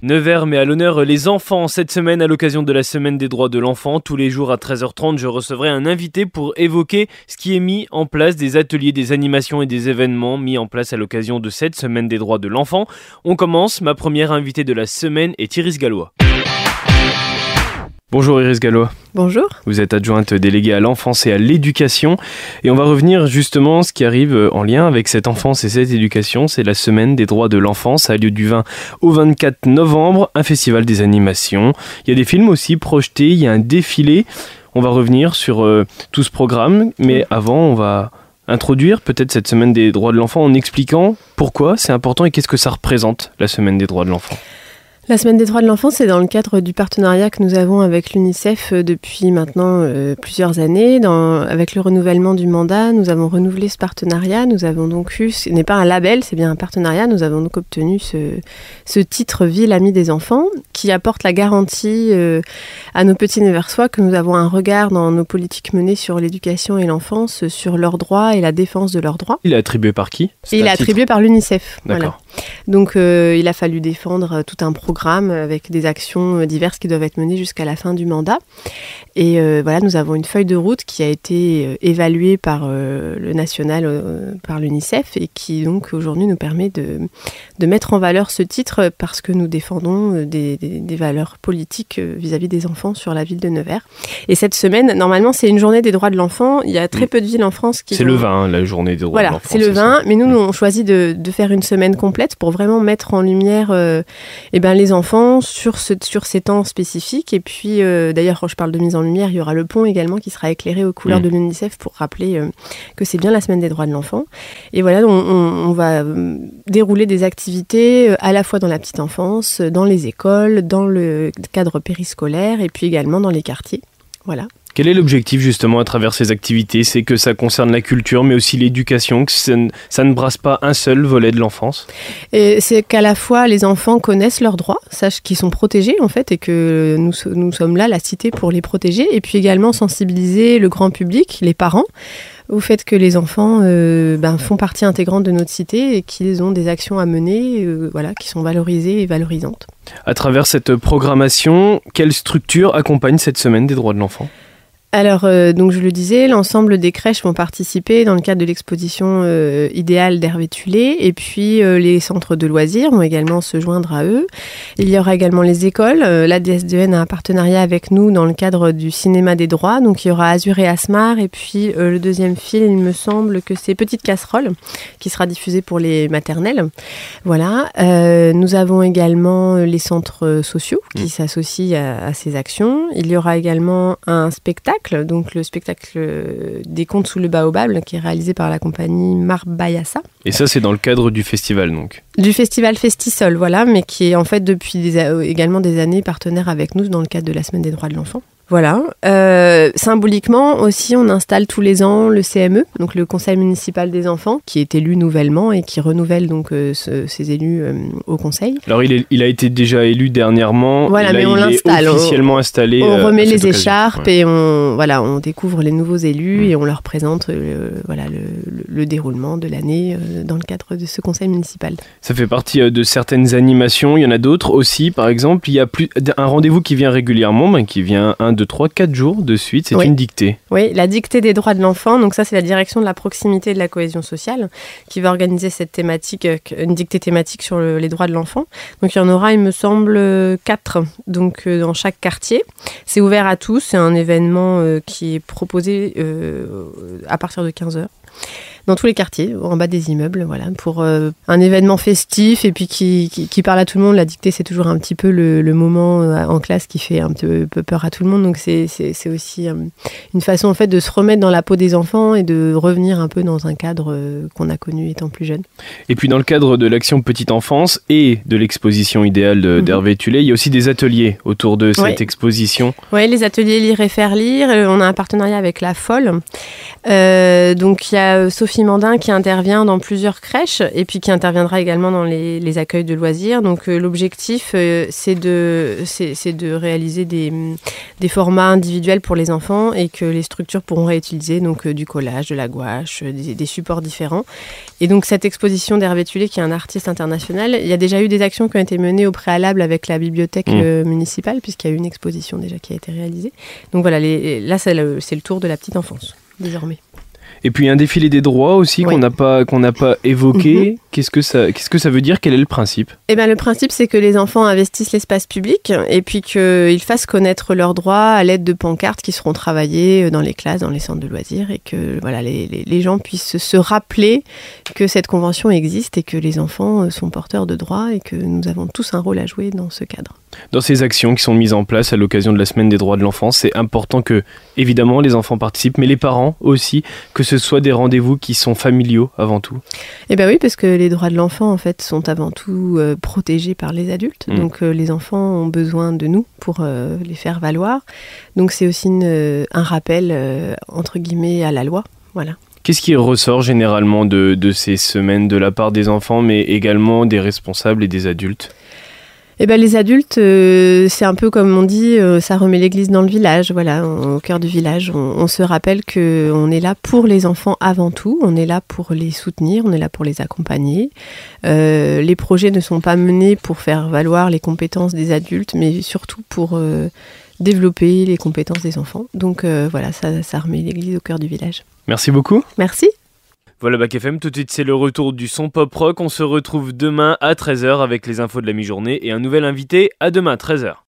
Nevers met à l'honneur les enfants cette semaine à l'occasion de la semaine des droits de l'enfant. Tous les jours à 13h30, je recevrai un invité pour évoquer ce qui est mis en place, des ateliers, des animations et des événements mis en place à l'occasion de cette semaine des droits de l'enfant. On commence, ma première invitée de la semaine est Iris Gallois. Bonjour Iris Gallois. Bonjour. Vous êtes adjointe déléguée à l'enfance et à l'éducation. Et on va revenir justement ce qui arrive euh, en lien avec cette enfance et cette éducation. C'est la semaine des droits de l'enfance. Ça a lieu du 20 au 24 novembre. Un festival des animations. Il y a des films aussi projetés. Il y a un défilé. On va revenir sur euh, tout ce programme. Mais avant, on va introduire peut-être cette semaine des droits de l'enfant en expliquant pourquoi c'est important et qu'est-ce que ça représente la semaine des droits de l'enfant. La semaine des droits de l'enfant, c'est dans le cadre du partenariat que nous avons avec l'UNICEF euh, depuis maintenant euh, plusieurs années. Dans, avec le renouvellement du mandat, nous avons renouvelé ce partenariat. Nous avons donc eu, ce n'est pas un label, c'est bien un partenariat. Nous avons donc obtenu ce, ce titre Ville amie des enfants qui apporte la garantie euh, à nos petits Neversois que nous avons un regard dans nos politiques menées sur l'éducation et l'enfance, sur leurs droits et la défense de leurs droits. Il est attribué par qui? Il est attribué par l'UNICEF. D'accord. Donc il a fallu défendre tout un programme avec des actions euh, diverses qui doivent être menées jusqu'à la fin du mandat. Et euh, voilà, nous avons une feuille de route qui a été euh, évaluée par le national, par l'UNICEF, et qui donc aujourd'hui nous permet de, de, mettre en valeur ce titre parce que nous défendons des, des, valeurs politiques vis-à-vis des enfants sur la ville de Nevers. Et cette semaine, normalement, c'est une journée des droits de l'enfant. Il y a très mm. peu de villes en France qui. C'est le 20, hein, la journée des droits de l'enfant. Voilà, c'est le 20, mais nous, nous, on choisit de, de, faire une semaine complète pour vraiment mettre en lumière eh ben, les enfants sur, ce, sur ces temps spécifiques. Et puis, euh, d'ailleurs, quand je parle de mise en lumière, il y aura le pont également qui sera éclairé aux couleurs mmh. de l'UNICEF pour rappeler euh, que c'est bien la semaine des droits de l'enfant. Et voilà, on, on, va euh, dérouler des activités à la fois dans la petite enfance, dans les écoles, dans le cadre périscolaire et puis également dans les quartiers. Voilà. Quel est l'objectif justement à travers ces activités? C'est que ça concerne la culture, mais aussi l'éducation, que ça ne, brasse pas un seul volet de l'enfance? C'est qu'à la fois les enfants connaissent leurs droits, sachent qu'ils sont protégés en fait, et que nous, nous sommes là, la cité, pour les protéger, et puis également sensibiliser le grand public, les parents, au fait que les enfants euh, ben, font partie intégrante de notre cité et qu'ils ont des actions à mener euh, voilà, qui sont valorisées et valorisantes. À travers cette programmation, quelle structure accompagne cette semaine des droits de l'enfant? Alors, euh, donc je le disais, l'ensemble des crèches vont participer dans le cadre de l'exposition euh, idéale d'Hervé Tulé, et puis euh, les centres de loisirs vont également se joindre à eux. Il y aura également les écoles. la DSDN a un partenariat avec nous dans le cadre du cinéma des droits, donc il y aura Azur et Asmar, et puis le deuxième film, il me semble que c'est Petite Casserole, qui sera diffusé pour les maternelles. Voilà. nous avons également les centres sociaux qui mmh. s'associent à, à ces actions. Il y aura également un spectacle donc le spectacle des contes sous le baobab, qui est réalisé par la compagnie Marbayassa. Et ça, c'est dans le cadre du festival, donc Du festival Festisol, voilà, mais qui est en fait depuis également des années partenaire avec nous dans le cadre de la Semaine des droits de l'enfant. Voilà. Euh, symboliquement aussi, on installe tous les ans le CME, donc le Conseil municipal des enfants, qui est élu nouvellement et qui renouvelle donc euh, ses élus euh, au Conseil. Alors il, est, il, a été déjà élu dernièrement. Voilà, mais on l'installe. Officiellement installé. On remet les écharpes et on voilà, on découvre les nouveaux élus mm. et on leur présente voilà le, le, déroulement de l'année dans le cadre de ce Conseil municipal. Ça fait partie de certaines animations. Il y en a d'autres aussi. Par exemple, il y a plus un rendez-vous qui vient régulièrement, qui vient un de 3, 4 jours de suite. C'est une dictée. Oui, la dictée des droits de l'enfant. Donc ça, c'est la direction de la proximité et de la cohésion sociale qui va organiser cette thématique, euh, une dictée thématique sur les droits de l'enfant. Donc il y en aura, il me semble, 4 donc, euh, dans chaque quartier. C'est ouvert à tous. C'est un événement euh, qui est proposé à partir de 15 heures dans tous les quartiers, en bas des immeubles, voilà, pour euh, un événement festif et puis qui, qui, parle à tout le monde. La dictée, c'est toujours un petit peu le, le, moment euh, en classe qui fait un peu peur à tout le monde. Donc c'est aussi euh, une façon en fait de se remettre dans la peau des enfants et de revenir un peu dans un cadre qu'on a connu étant plus jeune. Et puis dans le cadre de l'action Petite Enfance et de l'exposition idéale mhm. d'Hervé Tulé, il y a aussi des ateliers autour de cette exposition. Oui, les ateliers Lire et faire lire. On a un partenariat avec La Folle. donc il y a Sophie Mandin qui intervient dans plusieurs crèches et puis qui interviendra également dans les, accueils de loisirs. Donc euh, l'objectif, euh, c'est de, c'est, de réaliser des, des, formats individuels pour les enfants et que les structures pourront réutiliser donc du collage, de la gouache, des, supports différents. Et donc cette exposition d'Hervé Tulé, qui est un artiste international, il y a déjà eu des actions qui ont été menées au préalable avec la bibliothèque mmh. municipale puisqu'il y a eu une exposition déjà qui a été réalisée. Donc voilà, les, là c'est le, c'est le tour de la petite enfance désormais. Et puis un défilé des droits aussi qu'on n'a pas qu'on n'a pas évoqué. Mhm. Qu'est-ce que ça qu'est-ce que ça veut dire? Quel est le principe? Eh ben le principe c'est que les enfants investissent l'espace public et puis qu'ils fassent connaître leurs droits à l'aide de pancartes qui seront travaillées dans les classes, dans les centres de loisirs et que voilà les, les, gens puissent se rappeler que cette convention existe et que les enfants sont porteurs de droits et que nous avons tous un rôle à jouer dans ce cadre. Dans ces actions qui sont mises en place à l'occasion de la semaine des droits de l'enfant, c'est important que évidemment les enfants participent, mais les parents aussi, que ce soit des rendez-vous qui sont familiaux avant tout Eh bien oui, parce que les droits de l'enfant, en fait, sont avant tout euh, protégés par les adultes. Mm. Donc euh, les enfants ont besoin de nous pour euh, les faire valoir. Donc c'est aussi un rappel, entre guillemets, à la loi. Voilà. Qu'est-ce qui ressort généralement de, de ces semaines de la part des enfants, mais également des responsables et des adultes? Eh ben, les adultes, euh, c'est un peu comme on dit, euh, ça remet l'église dans le village, voilà, au cœur du village. On, se rappelle que on est là pour les enfants avant tout, on est là pour les soutenir, on est là pour les accompagner. Euh, les projets ne sont pas menés pour faire valoir les compétences des adultes, mais surtout pour développer les compétences des enfants. Donc voilà, ça, ça remet l'église au cœur du village. Merci beaucoup. Merci. Voilà Bac FM, tout de suite c'est le retour du son pop rock. On se retrouve demain à 13h avec les infos de la mi-journée et un nouvel invité à demain 13h.